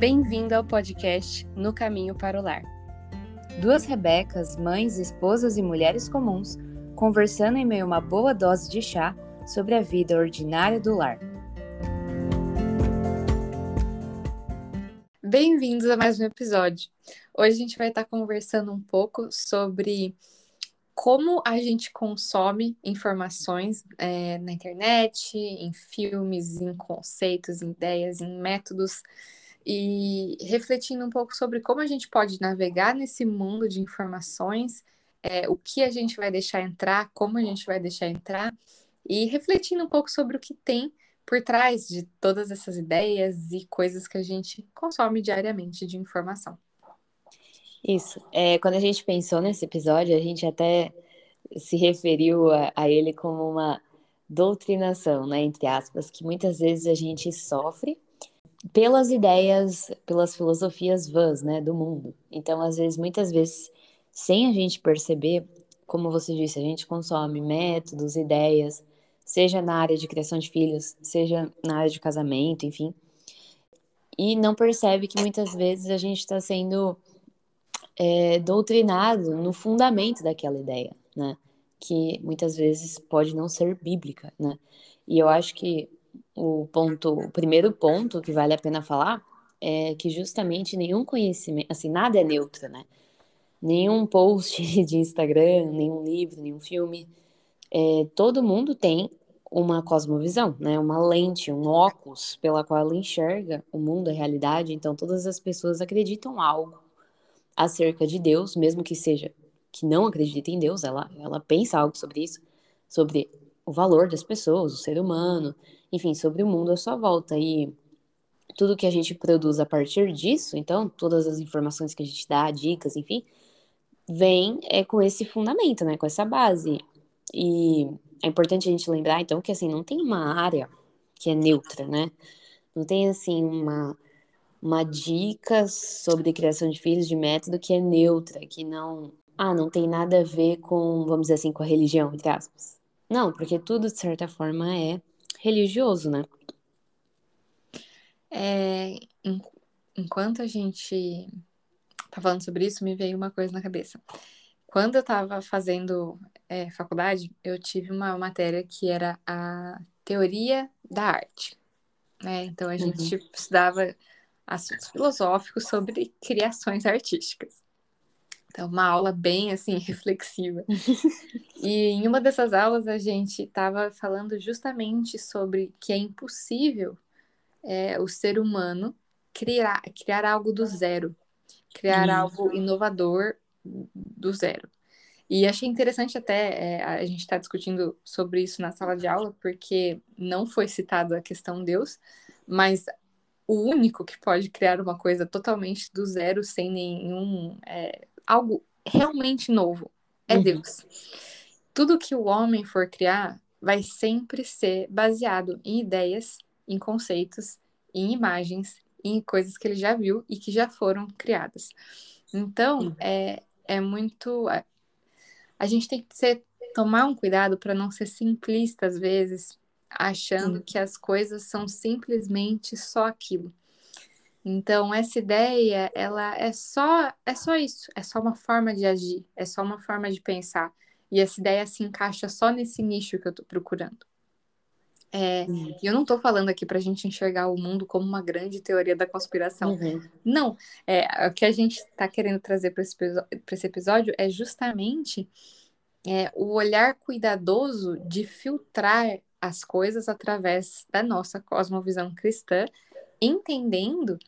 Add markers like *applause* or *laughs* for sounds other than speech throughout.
Bem-vindo ao podcast No Caminho para o Lar. Duas Rebecas, mães, esposas e mulheres comuns, conversando em meio a uma boa dose de chá sobre a vida ordinária do lar. Bem-vindos a mais um episódio. Hoje a gente vai estar conversando um pouco sobre como a gente consome informações é, na internet, em filmes, em conceitos, em ideias, em métodos e refletindo um pouco sobre como a gente pode navegar nesse mundo de informações, é, o que a gente vai deixar entrar, como a gente vai deixar entrar, e refletindo um pouco sobre o que tem por trás de todas essas ideias e coisas que a gente consome diariamente de informação. Isso. É, quando a gente pensou nesse episódio, a gente até se referiu a, a ele como uma doutrinação, né, entre aspas, que muitas vezes a gente sofre pelas ideias, pelas filosofias vãs, né, do mundo. Então, às vezes, muitas vezes, sem a gente perceber, como você disse, a gente consome métodos, ideias, seja na área de criação de filhos, seja na área de casamento, enfim, e não percebe que muitas vezes a gente está sendo é, doutrinado no fundamento daquela ideia, né? Que muitas vezes pode não ser bíblica, né? E eu acho que o ponto, o primeiro ponto que vale a pena falar é que justamente nenhum conhecimento, assim, nada é neutro, né? Nenhum post *laughs* de Instagram, nenhum livro, nenhum filme, é, todo mundo tem uma cosmovisão, né? Uma lente, um óculos pela qual ela enxerga o mundo, a realidade. Então, todas as pessoas acreditam algo acerca de Deus, mesmo que seja que não acredita em Deus, ela, ela pensa algo sobre isso, sobre o valor das pessoas, o ser humano, enfim, sobre o mundo à sua volta. E tudo que a gente produz a partir disso, então, todas as informações que a gente dá, dicas, enfim, vem é, com esse fundamento, né? Com essa base. E é importante a gente lembrar, então, que assim, não tem uma área que é neutra, né? Não tem assim uma, uma dica sobre criação de filhos de método que é neutra, que não. Ah, não tem nada a ver com, vamos dizer assim, com a religião, entre aspas. Não, porque tudo, de certa forma, é religioso, né? É, enquanto a gente tá falando sobre isso, me veio uma coisa na cabeça. Quando eu estava fazendo é, faculdade, eu tive uma matéria que era a teoria da arte. Né? Então a gente uhum. estudava assuntos filosóficos sobre criações artísticas. Então, uma aula bem assim *laughs* reflexiva. *laughs* e em uma dessas aulas a gente estava falando justamente sobre que é impossível é, o ser humano criar, criar algo do zero, criar Isso. algo inovador do zero. E achei interessante até é, a gente estar tá discutindo sobre isso na sala de aula, porque não foi citada a questão Deus, mas o único que pode criar uma coisa totalmente do zero, sem nenhum é, algo realmente novo. É uhum. Deus. Tudo que o homem for criar vai sempre ser baseado em ideias, em conceitos, em imagens, em coisas que ele já viu e que já foram criadas. Então, é, é muito. É, a gente tem que ser, tomar um cuidado para não ser simplista às vezes, achando que as coisas são simplesmente só aquilo. Então, essa ideia, ela é só, é só isso, é só uma forma de agir, é só uma forma de pensar. E essa ideia se encaixa só nesse nicho que eu estou procurando. É, uhum. E eu não estou falando aqui para a gente enxergar o mundo como uma grande teoria da conspiração. Uhum. Não. É, o que a gente está querendo trazer para esse, esse, episódio é justamente é, o olhar cuidadoso de filtrar as coisas através da nossa cosmovisão cristã, entendendo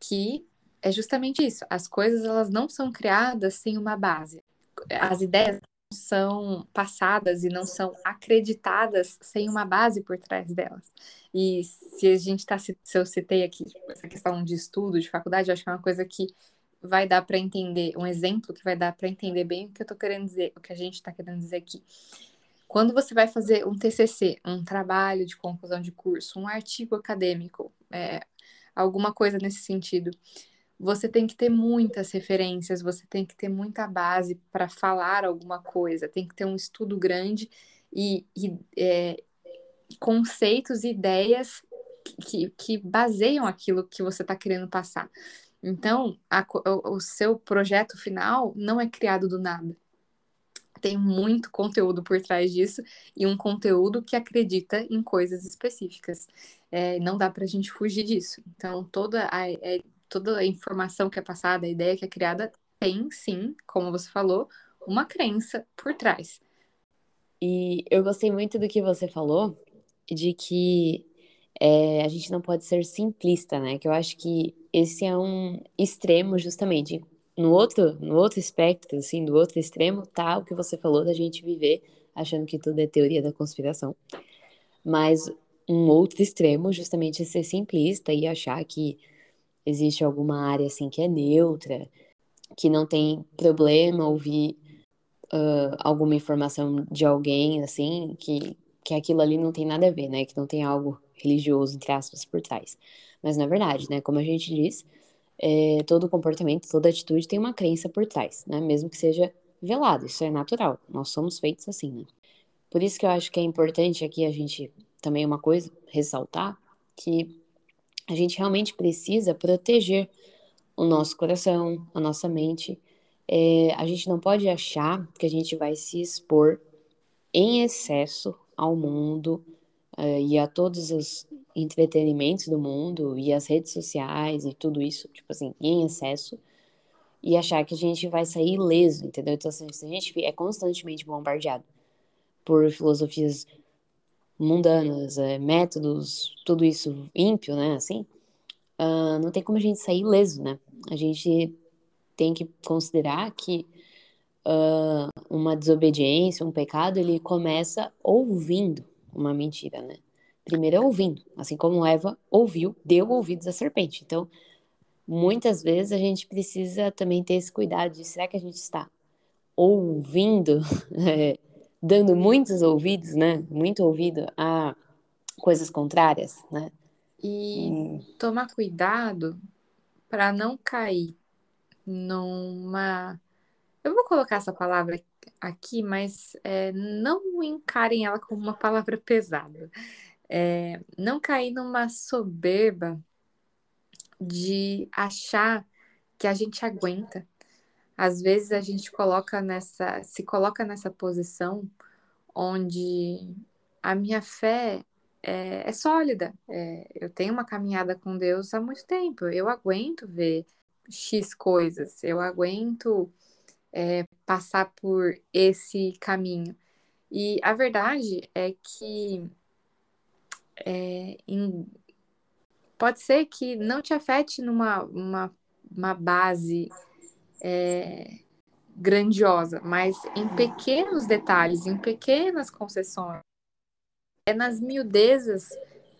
que é justamente isso. As coisas elas não são criadas sem uma base. As ideias são passadas e não são acreditadas sem uma base por trás delas. E se a gente está, se eu citei aqui essa questão de estudo, de faculdade, acho que é uma coisa que vai dar para entender, um exemplo que vai dar para entender bem o que eu estou querendo dizer, o que a gente está querendo dizer aqui. Quando você vai fazer um TCC, um trabalho de conclusão de curso, um artigo acadêmico, é, alguma coisa nesse sentido. Você tem que ter muitas referências, você tem que ter muita base para falar alguma coisa, tem que ter um estudo grande e, e é, conceitos e ideias que, que baseiam aquilo que você está querendo passar. Então, a, o, o seu projeto final não é criado do nada. Tem muito conteúdo por trás disso e um conteúdo que acredita em coisas específicas. É, não dá para a gente fugir disso. Então, toda a, é, toda a informação que é passada, a ideia que é criada, tem sim, como você falou, uma crença por trás. E eu gostei muito do que você falou, de que é, a gente não pode ser simplista, né? Que eu acho que esse é um extremo, justamente. No outro, no outro espectro, assim, do outro extremo, tá o que você falou da gente viver achando que tudo é teoria da conspiração. Mas um outro extremo, justamente, é ser simplista e achar que existe alguma área, assim, que é neutra, que não tem problema ouvir uh, alguma informação de alguém, assim, que, que aquilo ali não tem nada a ver, né? Que não tem algo religioso, entre aspas, por trás. Mas na verdade, né? Como a gente diz, é, todo comportamento, toda atitude tem uma crença por trás, né? Mesmo que seja velado, isso é natural. Nós somos feitos assim, né? Por isso que eu acho que é importante aqui a gente também uma coisa ressaltar que a gente realmente precisa proteger o nosso coração, a nossa mente. É, a gente não pode achar que a gente vai se expor em excesso ao mundo uh, e a todos os entretenimentos do mundo e as redes sociais e tudo isso, tipo assim, em excesso, e achar que a gente vai sair ileso, entendeu? Então, assim, se a gente é constantemente bombardeado por filosofias mundanas, é, métodos, tudo isso ímpio, né, assim, uh, não tem como a gente sair ileso, né? A gente tem que considerar que uh, uma desobediência, um pecado, ele começa ouvindo uma mentira, né? Primeiro é ouvindo, assim como Eva ouviu, deu ouvidos à serpente. Então, muitas vezes a gente precisa também ter esse cuidado de será que a gente está ouvindo, *laughs* é, dando muitos ouvidos, né? Muito ouvido a coisas contrárias, né? E hum. tomar cuidado para não cair numa. Eu vou colocar essa palavra aqui, mas é, não encarem ela como uma palavra pesada. É, não cair numa soberba de achar que a gente aguenta. Às vezes a gente coloca nessa, se coloca nessa posição onde a minha fé é, é sólida. É, eu tenho uma caminhada com Deus há muito tempo. Eu aguento ver X coisas. Eu aguento é, passar por esse caminho. E a verdade é que é, em, pode ser que não te afete numa uma, uma base é, grandiosa, mas em pequenos detalhes, em pequenas concessões, é nas miudezas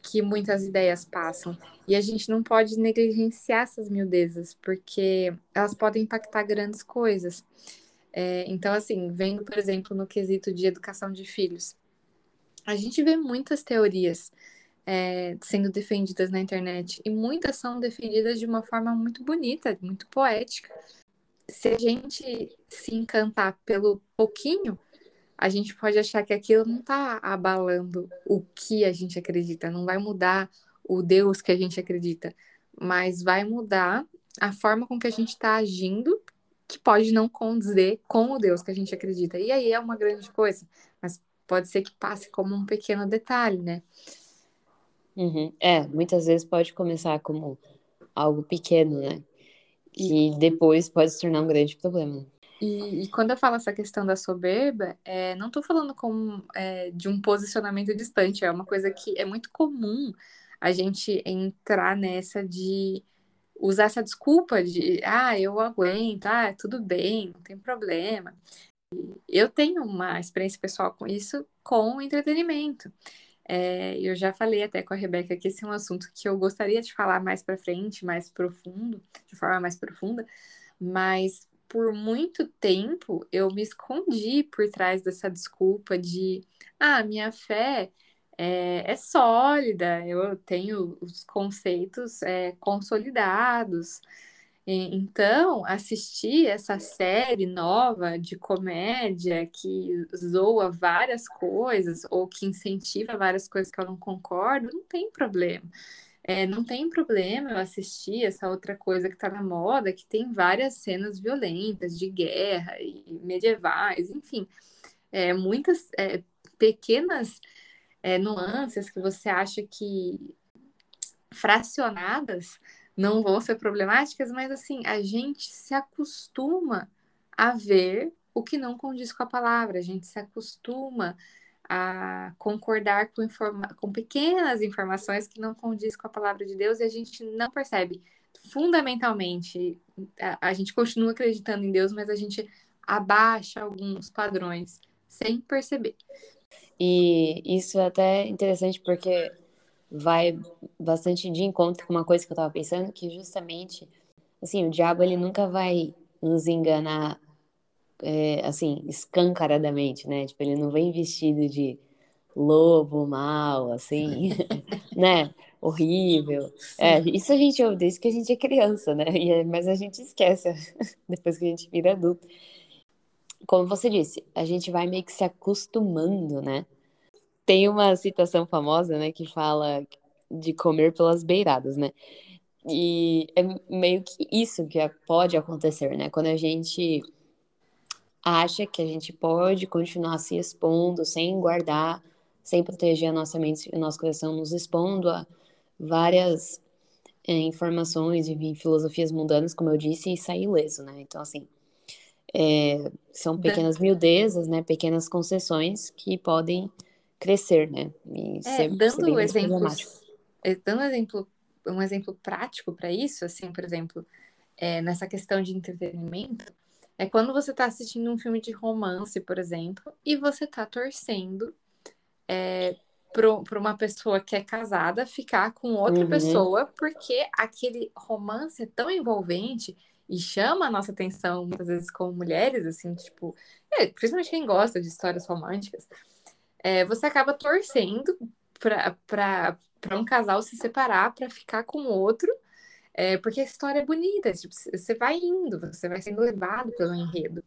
que muitas ideias passam. E a gente não pode negligenciar essas miudezas, porque elas podem impactar grandes coisas. É, então, assim, vendo, por exemplo, no quesito de educação de filhos, a gente vê muitas teorias é, sendo defendidas na internet, e muitas são defendidas de uma forma muito bonita, muito poética. Se a gente se encantar pelo pouquinho, a gente pode achar que aquilo não está abalando o que a gente acredita, não vai mudar o Deus que a gente acredita, mas vai mudar a forma com que a gente está agindo, que pode não condizer com o Deus que a gente acredita. E aí é uma grande coisa, pode ser que passe como um pequeno detalhe, né? Uhum. É, muitas vezes pode começar como algo pequeno, né? Que depois pode se tornar um grande problema. E, e, quando eu falo essa questão da soberba, é, não estou falando como, é, de um posicionamento distante, é uma coisa que é muito comum a gente entrar nessa de usar essa desculpa de, ah, eu aguento, ah, tudo bem, não tem problema. Eu tenho uma experiência pessoal com isso, com entretenimento. É, eu já falei até com a Rebeca que esse é um assunto que eu gostaria de falar mais para frente, mais profundo, de forma mais profunda, mas por muito tempo eu me escondi por trás dessa desculpa de ah, minha fé é, é sólida, eu tenho os conceitos é, consolidados. Então, assistir essa série nova de comédia que zoa várias coisas ou que incentiva várias coisas que eu não concordo, não tem problema. É, não tem problema eu assistir essa outra coisa que está na moda, que tem várias cenas violentas de guerra e medievais, enfim, é, muitas é, pequenas é, nuances que você acha que fracionadas não vão ser problemáticas, mas assim, a gente se acostuma a ver o que não condiz com a palavra, a gente se acostuma a concordar com, informa com pequenas informações que não condiz com a palavra de Deus e a gente não percebe. Fundamentalmente, a, a gente continua acreditando em Deus, mas a gente abaixa alguns padrões sem perceber. E isso é até interessante porque vai bastante de encontro com uma coisa que eu estava pensando, que justamente, assim, o diabo ele nunca vai nos enganar, é, assim, escancaradamente, né? Tipo, ele não vem vestido de lobo, mal, assim, *laughs* né? Horrível. É, isso a gente ouve desde que a gente é criança, né? É, mas a gente esquece *laughs* depois que a gente vira adulto. Como você disse, a gente vai meio que se acostumando, né? Tem uma citação famosa, né, que fala de comer pelas beiradas, né? E é meio que isso que pode acontecer, né? Quando a gente acha que a gente pode continuar se expondo sem guardar, sem proteger a nossa mente e o nosso coração, nos expondo a várias é, informações, enfim, filosofias mundanas, como eu disse, e sair ileso, né? Então, assim, é, são pequenas miudezas, né? Pequenas concessões que podem crescer, né? E é, ser, dando ser exemplos, é, dando exemplo, um exemplo prático para isso, assim, por exemplo, é, nessa questão de entretenimento, é quando você está assistindo um filme de romance, por exemplo, e você está torcendo é, para uma pessoa que é casada ficar com outra uhum. pessoa, porque aquele romance é tão envolvente e chama a nossa atenção, muitas vezes, como mulheres, assim, tipo, é, principalmente quem gosta de histórias românticas é, você acaba torcendo para um casal se separar para ficar com outro, é, porque a história é bonita, tipo, você vai indo, você vai sendo levado pelo enredo.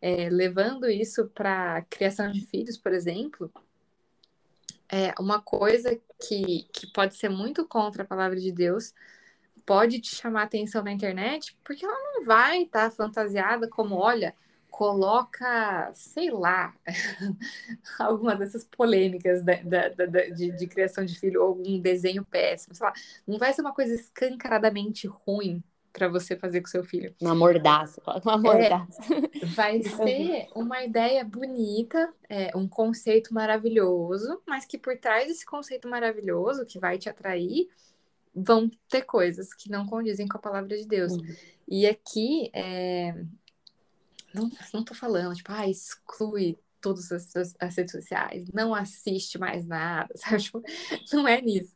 É, levando isso para criação de filhos, por exemplo, é uma coisa que, que pode ser muito contra a palavra de Deus, pode te chamar atenção na internet, porque ela não vai estar tá fantasiada como, olha, coloca, sei lá, *laughs* alguma dessas polêmicas da, da, da, de, de, criação de filho ou um desenho péssimo, sei lá, não vai ser uma coisa escancaradamente ruim para você fazer com seu filho. Uma mordaça, uma mordaça. É, vai *laughs* ser uma ideia bonita, é, um conceito maravilhoso, mas que por trás desse conceito maravilhoso que vai te atrair, vão ter coisas que não condizem com a palavra de Deus. Uhum. E aqui, é, não, não tô falando, tipo, ah, exclui todas as, as redes sociais, não assiste mais nada, *laughs* sabe? Tipo, não é nisso.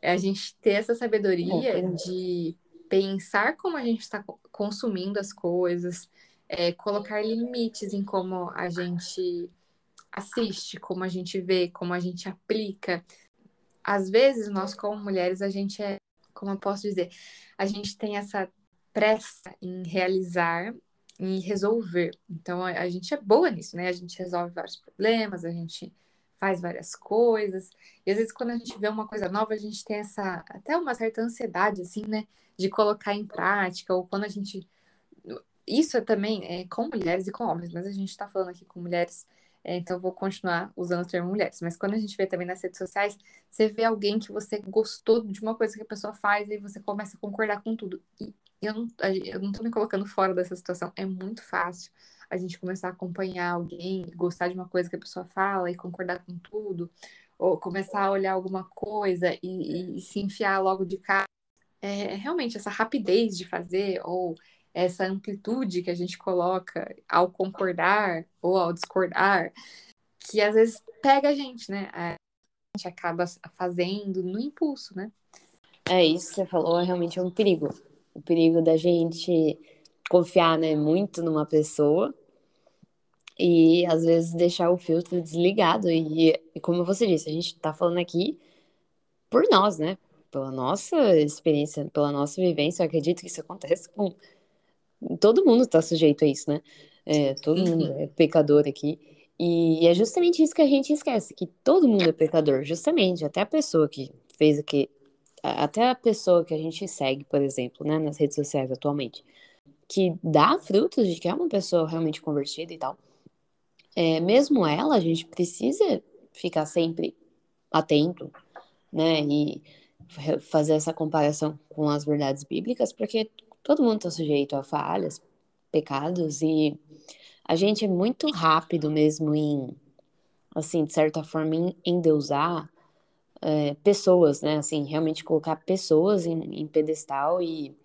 É a gente ter essa sabedoria de pensar como a gente está consumindo as coisas, é, colocar limites em como a gente assiste, como a gente vê, como a gente aplica. Às vezes, nós, como mulheres, a gente é, como eu posso dizer, a gente tem essa pressa em realizar em resolver. Então a, a, gente é boa nisso, né? A gente resolve vários problemas, a gente faz várias coisas. E às vezes quando a gente vê uma coisa nova, a gente tem essa até uma certa ansiedade assim, né, de colocar em prática ou quando a gente isso é também é com mulheres e com homens, mas a gente está falando aqui com mulheres é, então, vou continuar usando o termo mulheres. Mas quando a gente vê também nas redes sociais, você vê alguém que você gostou de uma coisa que a pessoa faz e você começa a concordar com tudo. E eu não, eu não tô me colocando fora dessa situação. É muito fácil a gente começar a acompanhar alguém, gostar de uma coisa que a pessoa fala e concordar com tudo, ou começar a olhar alguma coisa e, e se enfiar logo de cara. É, realmente essa rapidez de fazer, ou essa amplitude que a gente coloca ao concordar ou ao discordar, que às vezes pega a gente, né? A gente acaba fazendo no impulso, né? É isso que você falou, é realmente um perigo o perigo da gente confiar né, muito numa pessoa e às vezes deixar o filtro desligado. E, e como você disse, a gente está falando aqui por nós, né? pela nossa experiência, pela nossa vivência, eu acredito que isso acontece com todo mundo está sujeito a isso, né? É, todo uhum. mundo é pecador aqui. E é justamente isso que a gente esquece, que todo mundo é pecador, justamente, até a pessoa que fez aqui, até a pessoa que a gente segue, por exemplo, né, nas redes sociais atualmente, que dá frutos de que é uma pessoa realmente convertida e tal. É, mesmo ela, a gente precisa ficar sempre atento, né, e fazer essa comparação com as verdades bíblicas, porque todo mundo está sujeito a falhas, pecados, e a gente é muito rápido mesmo em, assim, de certa forma, em endeusar é, pessoas, né? Assim, realmente colocar pessoas em, em pedestal e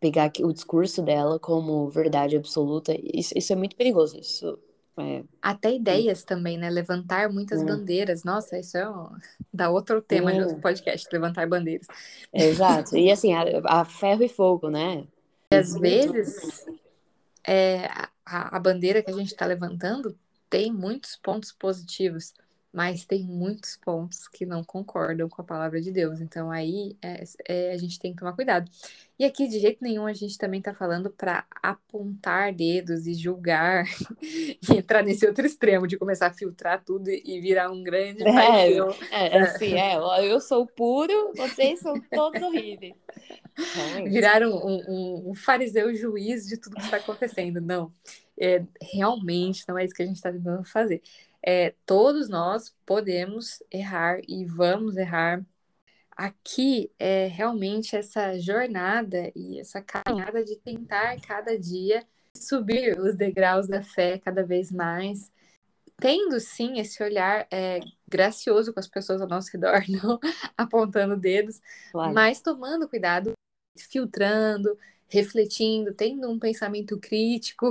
pegar o discurso dela como verdade absoluta. Isso, isso é muito perigoso. Isso é... Até ideias também, né? Levantar muitas hum. bandeiras. Nossa, isso é um... dá outro tema hum. outro podcast, levantar bandeiras. Exato. E assim, a, a ferro e fogo, né? E às vezes é, a, a bandeira que a gente está levantando tem muitos pontos positivos mas tem muitos pontos que não concordam com a palavra de Deus. Então aí é, é, a gente tem que tomar cuidado. E aqui, de jeito nenhum, a gente também está falando para apontar dedos e julgar *laughs* e entrar nesse outro extremo de começar a filtrar tudo e virar um grande é, fariseu. É, é, assim, é, eu sou puro, vocês são todos horríveis. Virar um, um, um, fariseu juiz de tudo que está acontecendo. Não, é, realmente não é isso que a gente está tentando fazer é, todos nós podemos errar e vamos errar. Aqui é realmente essa jornada e essa caminhada de tentar cada dia subir os degraus da fé cada vez mais, tendo sim esse olhar é, gracioso com as pessoas ao nosso redor, *laughs* não apontando dedos, claro. mas tomando cuidado, filtrando, refletindo, tendo um pensamento crítico.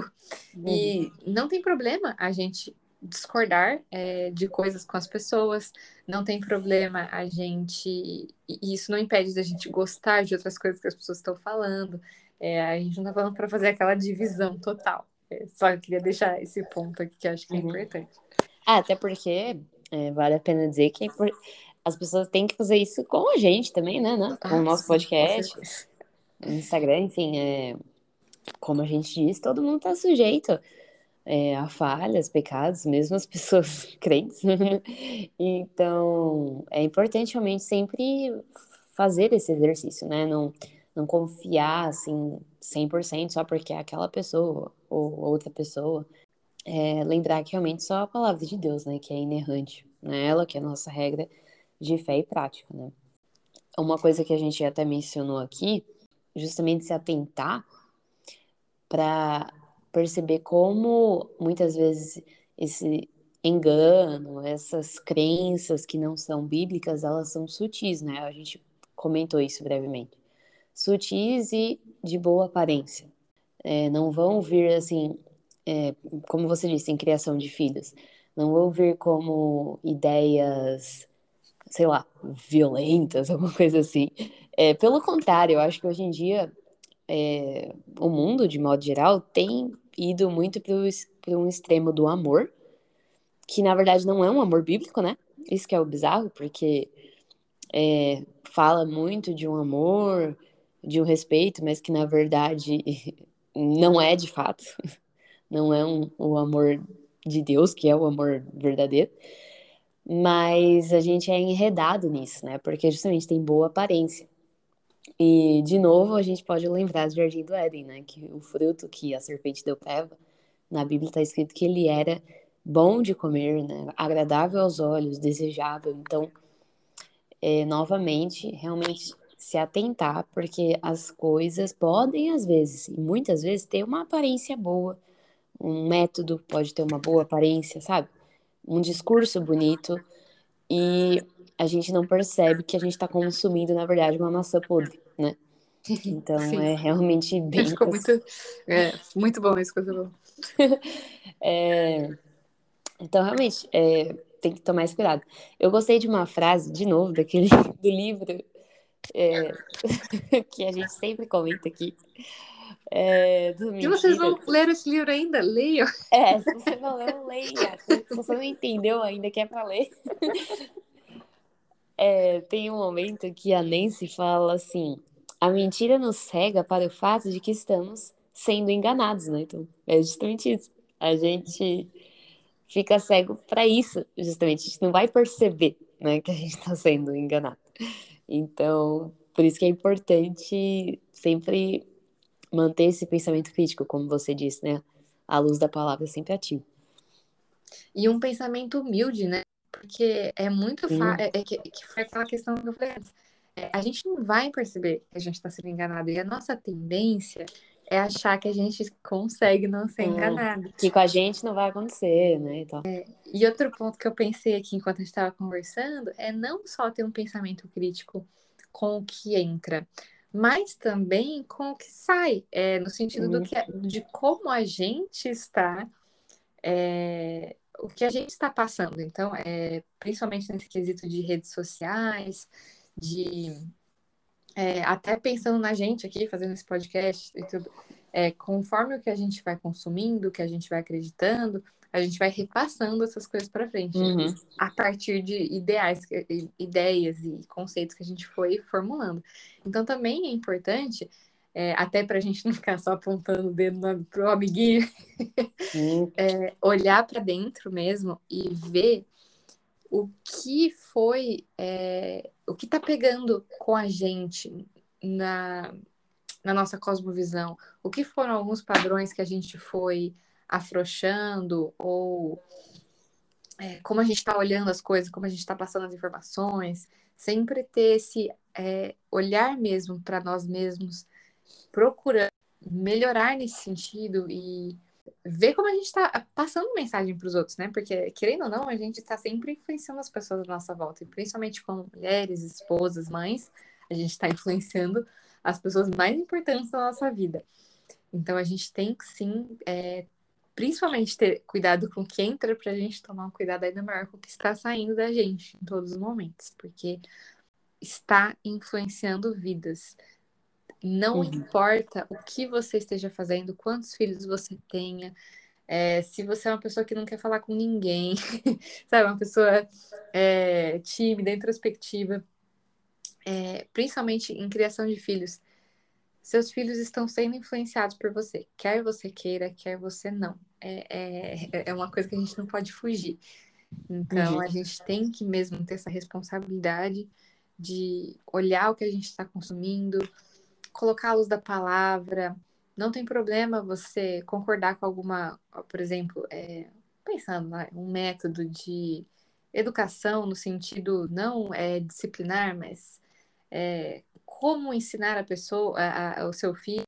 Uhum. E não tem problema a gente discordar é, de coisas com as pessoas, não tem problema a gente. E isso não impede da gente gostar de outras coisas que as pessoas estão falando. É, a gente não está falando para fazer aquela divisão total. É, só queria deixar esse ponto aqui que eu acho que é uhum. importante. Ah, até porque é, vale a pena dizer que as pessoas têm que fazer isso com a gente também, né? né? Com ah, o nosso sim, podcast, Instagram, enfim, é, como a gente diz, todo mundo está sujeito é, a falhas, pecados, mesmo as *laughs* pessoas crentes. então, é importante realmente sempre fazer esse exercício, né? Não, não confiar, assim, 100% só porque é aquela pessoa ou outra pessoa. É, lembrar que realmente só a palavra de Deus, né? Que é inerrante. Né? Ela que é a nossa regra de fé e prática, né? Uma coisa que a gente até mencionou aqui, justamente se atentar para perceber como muitas vezes esse engano, essas crenças que não são bíblicas, elas são sutis, né? A gente comentou isso brevemente. Sutis e de boa aparência. É, não vão vir assim, é, como você disse, em criação de filhos, não vão vir como ideias, sei lá, violentas, *laughs* alguma coisa assim. É, pelo contrário, eu acho que hoje em dia é, o mundo, de modo geral, tem ido muito para um extremo do amor, que na verdade não é um amor bíblico, né? Isso que é o bizarro, porque é, fala muito de um amor, de um respeito, mas que na verdade *laughs* não é de fato. *laughs* Não é um, o amor de Deus, que é o amor verdadeiro. Mas a gente é enredado nisso, né? Porque justamente tem boa aparência. E, de novo, a gente pode lembrar do Jardim do Éden, né? Que o fruto que a serpente deu para Eva, na Bíblia está escrito que ele era bom de comer, né? Agradável aos olhos, desejável. Então, é, novamente, realmente se atentar, porque as coisas podem, às vezes, e muitas vezes, ter uma aparência boa. Um método pode ter uma boa aparência, sabe? Um discurso bonito. E a gente não percebe que a gente está consumindo, na verdade, uma maçã podre, né? Então *laughs* Sim. é realmente bem. Ficou muito, é, muito bom isso, coisa boa. *laughs* é, então, realmente, é, tem que tomar esse cuidado. Eu gostei de uma frase, de novo, daquele *laughs* do livro é, que a gente sempre comenta aqui. É, e vocês não leram esse livro ainda? Leiam. É, se você não leu, leia. Se você não entendeu ainda, que é para ler. É, tem um momento que a Nancy fala assim: a mentira nos cega para o fato de que estamos sendo enganados, né? Então, é justamente isso. A gente fica cego para isso, justamente. A gente não vai perceber, né, que a gente está sendo enganado. Então, por isso que é importante sempre manter esse pensamento crítico, como você disse, né? A luz da palavra é sempre ativo. E um pensamento humilde, né? Porque é muito fácil. É, é, que, que, foi aquela questão que eu falei antes. É, a gente não vai perceber que a gente está sendo enganado. E a nossa tendência é achar que a gente consegue não ser enganado. Que com a gente não vai acontecer, né? Então. É, e outro ponto que eu pensei aqui enquanto a gente estava conversando é não só ter um pensamento crítico com o que entra, mas também com o que sai, é, no sentido do que, de como a gente está, é, o que a gente está passando. Então, é, principalmente nesse quesito de redes sociais, de é, até pensando na gente aqui, fazendo esse podcast e tudo, é, conforme o que a gente vai consumindo, o que a gente vai acreditando, a gente vai repassando essas coisas para frente, uhum. a partir de ideais, ideias e conceitos que a gente foi formulando. Então também é importante, é, até para a gente não ficar só apontando o dedo para o amiguinho, *laughs* é, olhar para dentro mesmo e ver o que foi, é, o que está pegando com a gente na, na nossa cosmovisão, o que foram alguns padrões que a gente foi afrouxando, ou é, como a gente está olhando as coisas, como a gente está passando as informações, sempre ter esse é, olhar mesmo para nós mesmos, procurando melhorar nesse sentido e ver como a gente está passando mensagem para os outros, né? Porque, querendo ou não, a gente está sempre influenciando as pessoas da nossa volta, e principalmente como mulheres, esposas, mães, a gente está influenciando as pessoas mais importantes da nossa vida. Então, a gente tem que sim, é, principalmente ter cuidado com o que entra, para a gente tomar um cuidado ainda maior com o que está saindo da gente em todos os momentos, porque está influenciando vidas. Não uhum. importa o que você esteja fazendo, quantos filhos você tenha, é, se você é uma pessoa que não quer falar com ninguém, *laughs* sabe, uma pessoa é, tímida, introspectiva, é, principalmente em criação de filhos, seus filhos estão sendo influenciados por você, quer você queira, quer você não. É, é, é uma coisa que a gente não pode fugir. Então, uhum. a gente tem que mesmo ter essa responsabilidade de olhar o que a gente está consumindo, colocar a luz da palavra. Não tem problema você concordar com alguma, por exemplo, é, pensando, né, um método de educação no sentido não é disciplinar, mas é, como ensinar a pessoa, a, a, o seu filho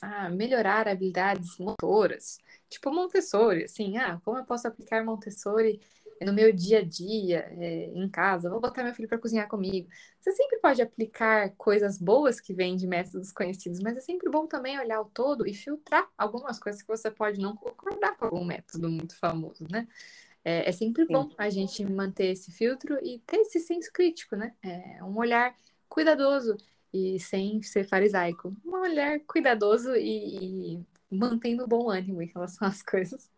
a melhorar habilidades motoras, tipo Montessori, assim, ah, como eu posso aplicar Montessori no meu dia a dia, é, em casa, vou botar meu filho para cozinhar comigo. Você sempre pode aplicar coisas boas que vêm de métodos conhecidos, mas é sempre bom também olhar o todo e filtrar algumas coisas que você pode não concordar com algum método muito famoso, né? É, é sempre bom a gente manter esse filtro e ter esse senso crítico, né? É um olhar cuidadoso e sem ser farisaico. Um olhar cuidadoso e, e mantendo bom ânimo em relação às *laughs* coisas.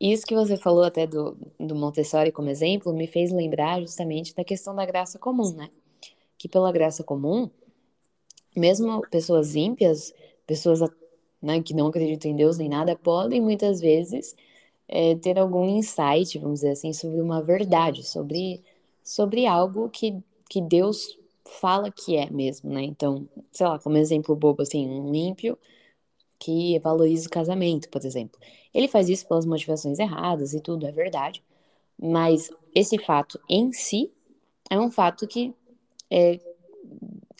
Isso que você falou até do, do Montessori como exemplo me fez lembrar justamente da questão da graça comum, né? Que pela graça comum, mesmo pessoas ímpias, pessoas né, que não acreditam em Deus nem nada, podem muitas vezes é, ter algum insight, vamos dizer assim, sobre uma verdade, sobre, sobre algo que, que Deus fala que é mesmo, né? Então, sei lá, como exemplo bobo, assim, um ímpio que valoriza o casamento, por exemplo. Ele faz isso pelas motivações erradas e tudo, é verdade. Mas esse fato em si é um fato que é,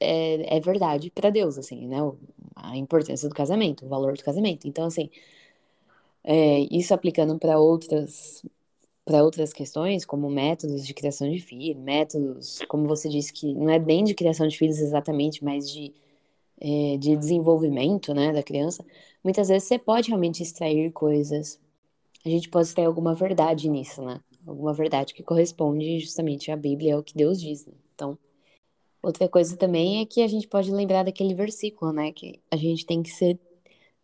é, é verdade para Deus, assim, né? A importância do casamento, o valor do casamento. Então, assim, é, isso aplicando para outras para outras questões, como métodos de criação de filhos, métodos, como você disse, que não é nem de criação de filhos exatamente, mas de, é, de desenvolvimento né, da criança, muitas vezes você pode realmente extrair coisas. A gente pode extrair alguma verdade nisso, né? Alguma verdade que corresponde justamente à Bíblia, ao que Deus diz. Né? Então, outra coisa também é que a gente pode lembrar daquele versículo, né? Que a gente tem que ser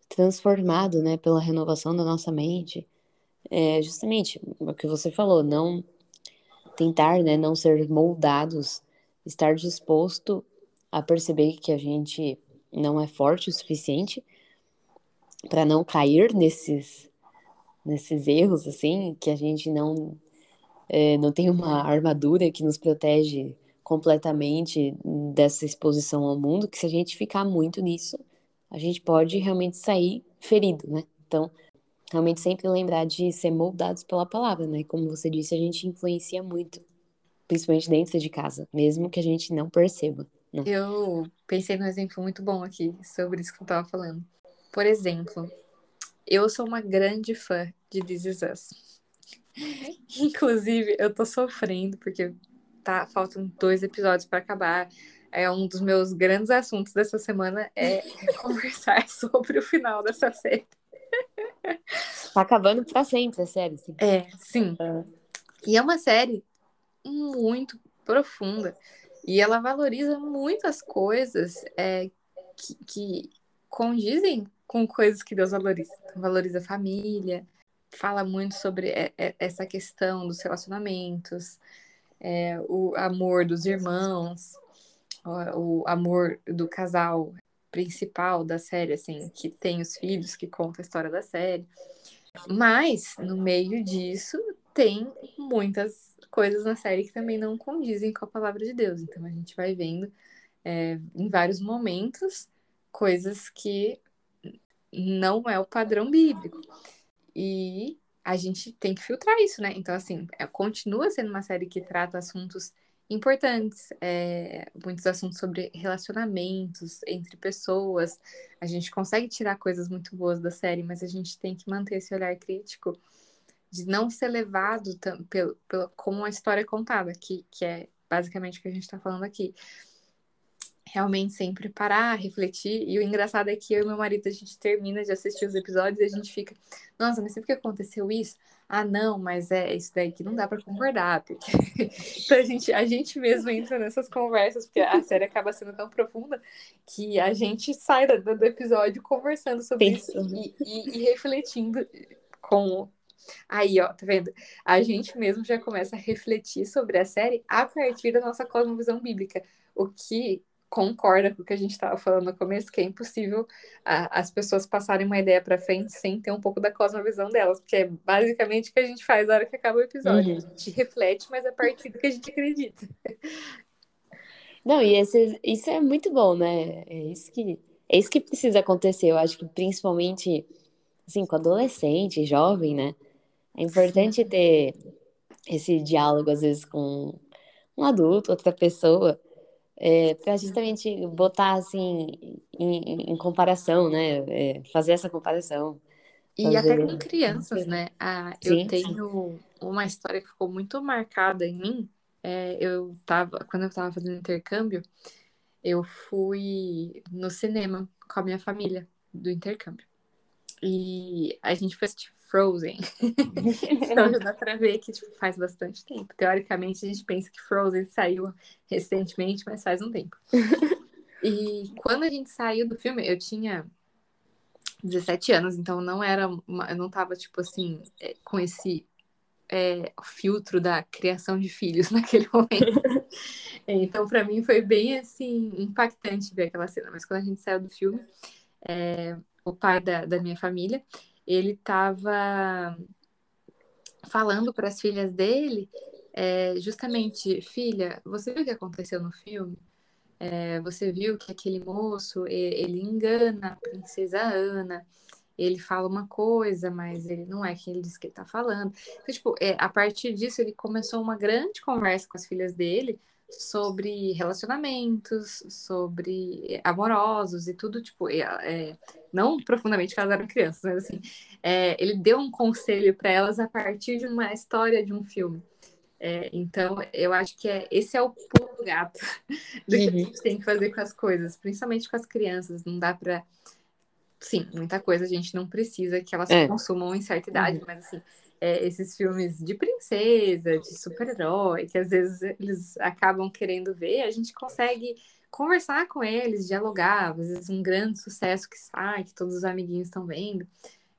transformado, né, pela renovação da nossa mente é justamente o que você falou, não tentar, né, não ser moldados estar disposto a perceber que a gente não é forte o suficiente para não cair nesses nesses erros assim, que a gente não é, não tem uma armadura que nos protege completamente dessa exposição ao mundo, que se a gente ficar muito nisso, a gente pode realmente sair ferido, né? Então, realmente sempre lembrar de ser moldados pela palavra, né? Como você disse, a gente influencia muito, principalmente dentro de casa, mesmo que a gente não perceba. Eu pensei num exemplo muito bom aqui sobre isso que eu tava falando. Por exemplo, eu sou uma grande fã de This Is Us. *laughs* Inclusive, eu tô sofrendo porque tá faltam dois episódios para acabar. É um dos meus grandes assuntos dessa semana é *laughs* conversar sobre o final dessa série. Tá acabando pra sempre a série. Sim. É, sim. É. E é uma série muito profunda. E ela valoriza muitas coisas é, que, que condizem com coisas que Deus valoriza. Então, valoriza a família, fala muito sobre é, é, essa questão dos relacionamentos, é, o amor dos irmãos, o, o amor do casal principal da série, assim, que tem os filhos, que conta a história da série. Mas, no meio disso, tem muitas coisas na série que também não condizem com a palavra de Deus. Então, a gente vai vendo é, em vários momentos coisas que não é o padrão bíblico. E a gente tem que filtrar isso, né? Então, assim, é, continua sendo uma série que trata assuntos importantes, é, muitos assuntos sobre relacionamentos entre pessoas. A gente consegue tirar coisas muito boas da série, mas a gente tem que manter esse olhar crítico de não ser levado pelo, pelo, como a história é contada, que, que é basicamente o que a gente está falando aqui realmente sempre parar, refletir. E o engraçado é que eu e meu marido, a gente termina de assistir os episódios e a gente fica, nossa, mas sempre que aconteceu isso? Ah, não, mas é isso daí que não dá para concordar. Porque... *laughs* então a gente, a gente mesmo entra nessas conversas, porque a série acaba sendo tão profunda que a gente sai do, do episódio conversando sobre Pensando. isso e, e, e refletindo com Aí, ó, tá vendo? A gente mesmo já começa a refletir sobre a série a partir da nossa cosmovisão bíblica, o que concorda com o que a gente estava falando no começo, que é impossível a, as pessoas passarem uma ideia para frente sem ter um pouco da cosmovisão delas, porque é basicamente o que a gente faz na hora que acaba o episódio. Uhum. A gente reflete, mas a partir do que a gente acredita. Não, e esse, isso é muito bom, né? É isso que é isso que precisa acontecer. Eu acho que principalmente assim, com adolescente, jovem, né? É importante ter esse diálogo às vezes com um adulto, outra pessoa, é, para justamente botar assim em, em comparação, né? É, fazer essa comparação. E fazer... até com crianças, né? Ah, eu tenho uma história que ficou muito marcada em mim. É, eu tava, quando eu estava fazendo intercâmbio, eu fui no cinema com a minha família do intercâmbio. E a gente foi assistir Frozen. *laughs* então já dá pra ver que tipo, faz bastante tempo. Teoricamente, a gente pensa que Frozen saiu recentemente, mas faz um tempo. *laughs* e quando a gente saiu do filme, eu tinha 17 anos, então não era. Uma, eu não tava, tipo assim, é, com esse é, filtro da criação de filhos *laughs* naquele momento. então, para mim, foi bem assim, impactante ver aquela cena. Mas quando a gente saiu do filme, é, o pai da, da minha família ele estava falando para as filhas dele, é, justamente, filha, você viu o que aconteceu no filme? É, você viu que aquele moço, ele engana a princesa Ana, ele fala uma coisa, mas ele não é quem ele diz que ele está falando. Então, tipo, é, a partir disso, ele começou uma grande conversa com as filhas dele, sobre relacionamentos, sobre amorosos e tudo, tipo, é, é, não profundamente eram crianças, mas assim, é, ele deu um conselho para elas a partir de uma história de um filme. É, então, eu acho que é, esse é o pulo do gato *laughs* do que a uhum. gente tem que fazer com as coisas, principalmente com as crianças. Não dá para. Sim, muita coisa a gente não precisa que elas é. consumam em certa idade, uhum. mas assim, é, esses filmes de princesa, de super-herói, que às vezes eles acabam querendo ver, a gente consegue conversar com eles, dialogar, às vezes um grande sucesso que sai, que todos os amiguinhos estão vendo.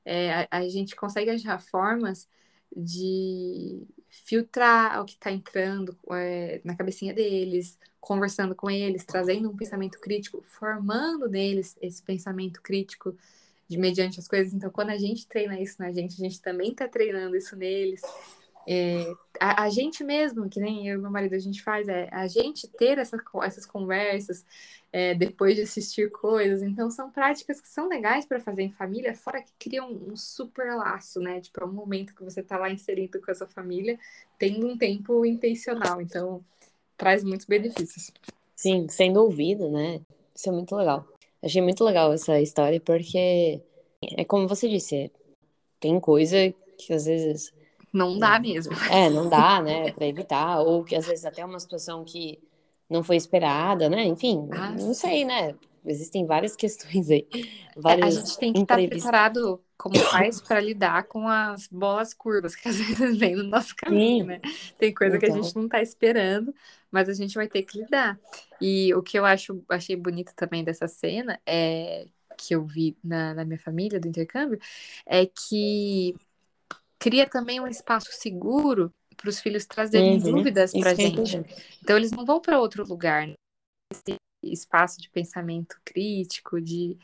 É, a, a, gente consegue achar formas de filtrar o que está entrando é, na cabecinha deles, conversando com eles, trazendo um pensamento crítico, formando neles esse pensamento crítico de mediante as coisas. Então, quando a gente treina isso na gente, a gente também está treinando isso neles. É, a, a, gente mesmo, que nem eu e meu marido a gente faz, é a gente ter essa, essas conversas é, depois de assistir coisas. Então, são práticas que são legais para fazer em família, fora que criam um, um super laço, né? Tipo, é um momento que você está lá inserido com a sua família, tendo um tempo intencional. Então, traz muitos benefícios. Sim, sendo ouvido, né? Isso é muito legal. Achei muito legal essa história, porque é como você disse, tem coisa que às vezes não dá mesmo. É, não dá, né, para evitar, ou que às vezes até uma situação que não foi esperada, né? Enfim, ah, não sei, né? Existem várias *laughs* questões aí. Várias é, a gente tem que estar preparado como pais para lidar com as bolas curvas que às *laughs* vezes vem no nosso caminho, Sim. né? Tem coisa então... que a gente não está esperando, mas a gente vai ter que lidar. E o que eu acho, achei bonito também dessa cena é que eu vi na, na minha família do intercâmbio é que cria também um espaço seguro para os filhos trazerem uhum, dúvidas para a gente. É então, eles não vão para outro lugar. Né? Esse espaço de pensamento crítico, de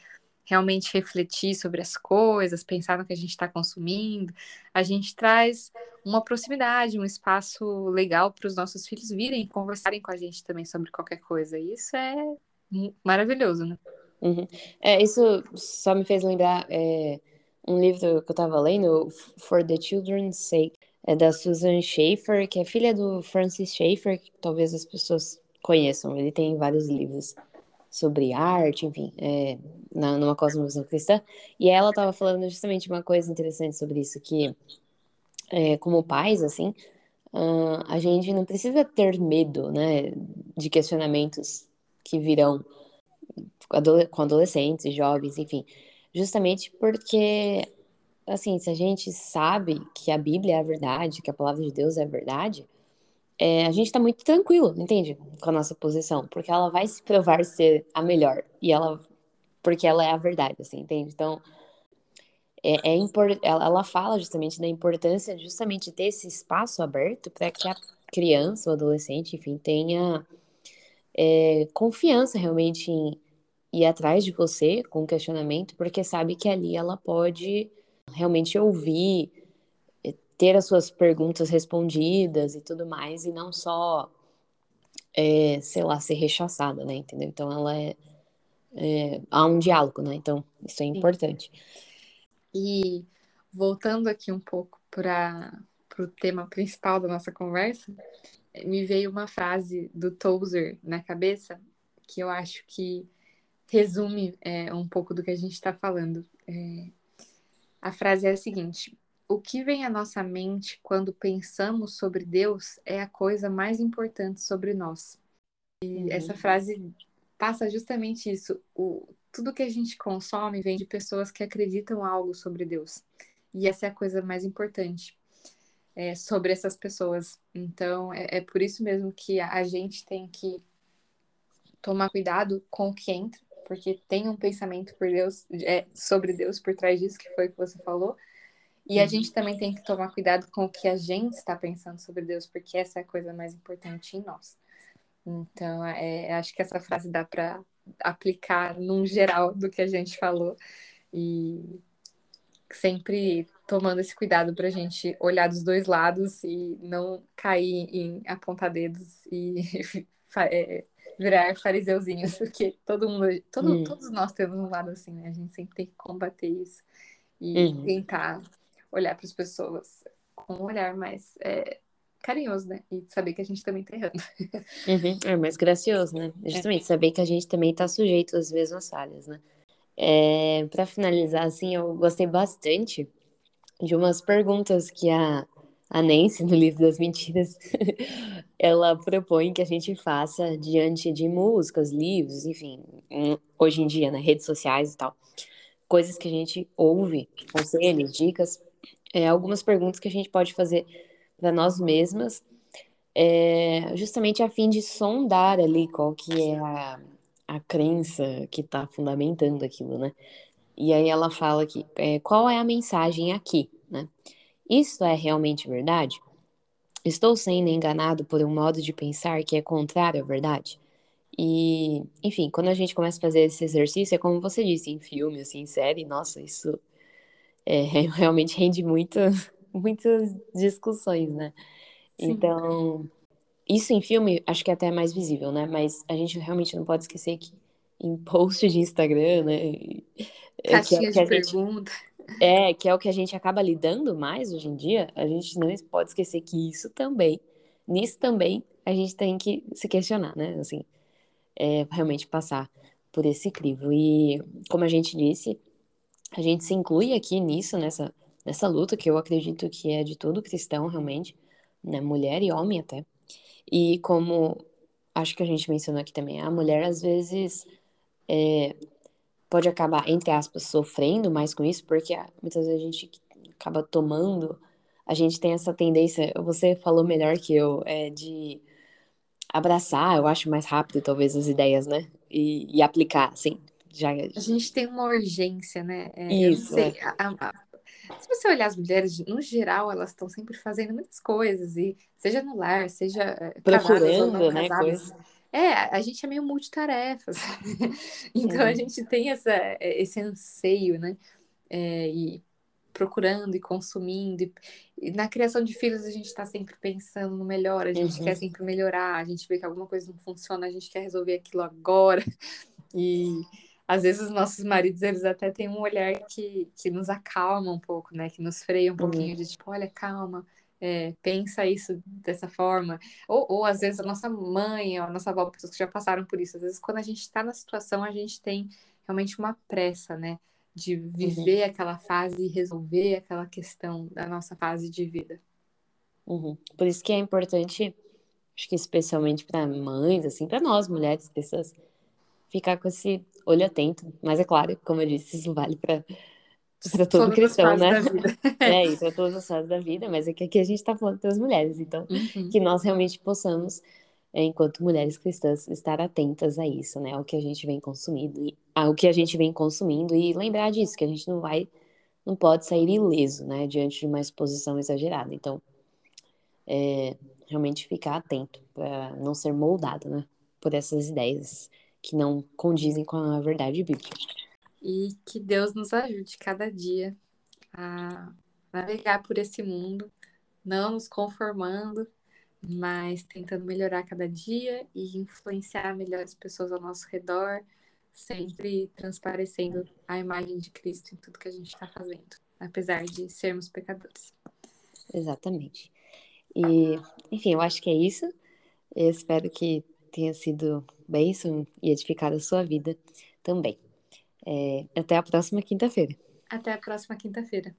realmente refletir sobre as coisas, pensar no que a gente está consumindo. A gente traz uma proximidade, um espaço legal para os nossos filhos virem e conversarem com a gente também sobre qualquer coisa. Isso é maravilhoso, né? Uhum. É, isso só me fez lembrar. É um livro que eu estava lendo, For the Children's Sake, é da Susan Schaefer, que é filha do Francis Schaefer, que talvez as pessoas conheçam. Ele tem vários livros sobre arte, enfim, é, na, numa cosmovisão cristã. E ela estava falando justamente uma coisa interessante sobre isso, que é, como pais, assim, uh, a gente não precisa ter medo, né, de questionamentos que virão com adolescentes, jovens, enfim justamente porque, assim, se a gente sabe que a Bíblia é a verdade, que a palavra de Deus é a verdade, é, a gente está muito tranquilo, entende? Com a nossa posição, porque ela vai se provar ser a melhor, e ela, porque ela é a verdade, assim, entende? Então, é, é import, ela, ela fala justamente da importância justamente ter esse espaço aberto para que a criança ou adolescente, enfim, tenha é, confiança realmente em ir atrás de você com questionamento, porque sabe que ali ela pode realmente ouvir, eh, ter as suas perguntas respondidas e tudo mais, e não só, é, sei lá, ser rechaçada, né? Entendeu? Então ela é, é há um diálogo, né? Então isso é importante. E voltando aqui um pouco para o tema principal da nossa conversa, me veio uma frase do Tozer na cabeça que eu acho que resume é, um pouco do que a gente está falando. É, a frase é a seguinte: O que vem à nossa mente quando pensamos sobre Deus é a coisa mais importante sobre nós. E uhum. essa frase passa justamente isso. O, tudo que a gente consome vem de pessoas que acreditam algo sobre Deus. E essa é a coisa mais importante é, sobre essas pessoas. Então, é, é por isso mesmo que a, a gente tem que tomar cuidado com o que entra porque tem um pensamento por Deus, é, sobre Deus por trás disso, que foi o que você falou. E a gente também tem que tomar cuidado com o que a gente está pensando sobre Deus, porque essa é a coisa mais importante em nós. Então, é, acho que essa frase dá para aplicar num geral do que a gente falou. E sempre tomando esse cuidado para a gente olhar dos dois lados e não cair em apontadedos e *laughs* é, virar fariseuzinhos, *laughs* porque todo mundo, todo, hum. todos nós temos um lado assim, né? A gente sempre tem que combater isso e uhum. tentar olhar para as pessoas com um olhar mais é, carinhoso, né? E saber que a gente também tá errando. Uhum. É mais gracioso, né? É. Justamente, é. saber que a gente também tá sujeito às mesmas falhas, né? É, para finalizar, assim, eu gostei bastante de umas perguntas que a a Nancy, no livro das mentiras, *laughs* ela propõe que a gente faça diante de músicas, livros, enfim, hoje em dia, né, redes sociais e tal, coisas que a gente ouve, conselhos, dicas, é, algumas perguntas que a gente pode fazer para nós mesmas, é, justamente a fim de sondar ali qual que é a, a crença que está fundamentando aquilo, né? E aí ela fala aqui, é, qual é a mensagem aqui, né? Isso é realmente verdade? Estou sendo enganado por um modo de pensar que é contrário à verdade? E, enfim, quando a gente começa a fazer esse exercício, é como você disse, em filme, assim, em série, nossa, isso é, *laughs* realmente rende muito, *laughs* muitas discussões, né? Sim. Então, isso em filme acho que é até mais visível, né? Mas a gente realmente não pode esquecer que em post de Instagram, né? É Caixinha é de pergunta. É, que é o que a gente acaba lidando mais hoje em dia, a gente não pode esquecer que isso também, nisso também, a gente tem que se questionar, né? Assim, é, realmente passar por esse crivo. E, como a gente disse, a gente se inclui aqui nisso, nessa, nessa luta, que eu acredito que é de todo cristão, realmente, né? Mulher e homem até. E como acho que a gente mencionou aqui também, a mulher às vezes é, pode acabar, entre aspas, sofrendo mais com isso, porque ah, muitas vezes a gente acaba tomando, a gente tem essa tendência, você falou melhor que eu, é de abraçar, eu acho mais rápido talvez as ideias, né? E, e aplicar, assim. Já... A gente tem uma urgência, né? É, Isso. Sei, é. a, a, se você olhar as mulheres, no geral, elas estão sempre fazendo muitas coisas, e seja no lar, seja eh, procurando, não, né? Coisa. É, a gente é meio multitarefas. *laughs* então a gente tem essa, eh, esse anseio, né? É, e procurando e consumindo. E, e, na criação de filhos a gente está sempre pensando no melhor, a gente uhum. quer sempre melhorar, a gente vê que alguma coisa não funciona, a gente quer resolver aquilo agora. *laughs* E às vezes os nossos maridos, eles até têm um olhar que, que nos acalma um pouco, né? Que nos freia um uhum. pouquinho de tipo, olha, calma, é, pensa isso dessa forma. Ou, ou às vezes a nossa mãe, a nossa avó, pessoas que já passaram por isso. Às vezes quando a gente está na situação, a gente tem realmente uma pressa, né? De viver uhum. aquela fase e resolver aquela questão da nossa fase de vida. Uhum. Por isso que é importante, acho que especialmente para mães, assim, para nós mulheres, pessoas, ficar com esse olho atento. Mas é claro, como eu disse, isso vale para para todo cristão, né? *laughs* é, e para todas as fases da vida, mas é que aqui a gente está falando das mulheres, então uhum. que nós realmente possamos, é, enquanto mulheres cristãs, estar atentas a isso, né? Ao que a gente vem consumindo, e, ao que a gente vem consumindo e lembrar disso, que a gente não vai, não pode sair ileso, né? Diante de uma exposição exagerada. Então, é, realmente ficar atento para não ser moldado, né? Por essas ideias que não condizem com a verdade bíblica. E que Deus nos ajude cada dia a navegar por esse mundo, não nos conformando, mas tentando melhorar cada dia e influenciar melhores pessoas ao nosso redor, sempre transparecendo a imagem de Cristo em tudo que a gente está fazendo, apesar de sermos pecadores. Exatamente. E, enfim, eu acho que é isso. Eu espero que tenha sido bênção e edificado a sua vida também. É, até a próxima quinta-feira. Até a próxima quinta-feira.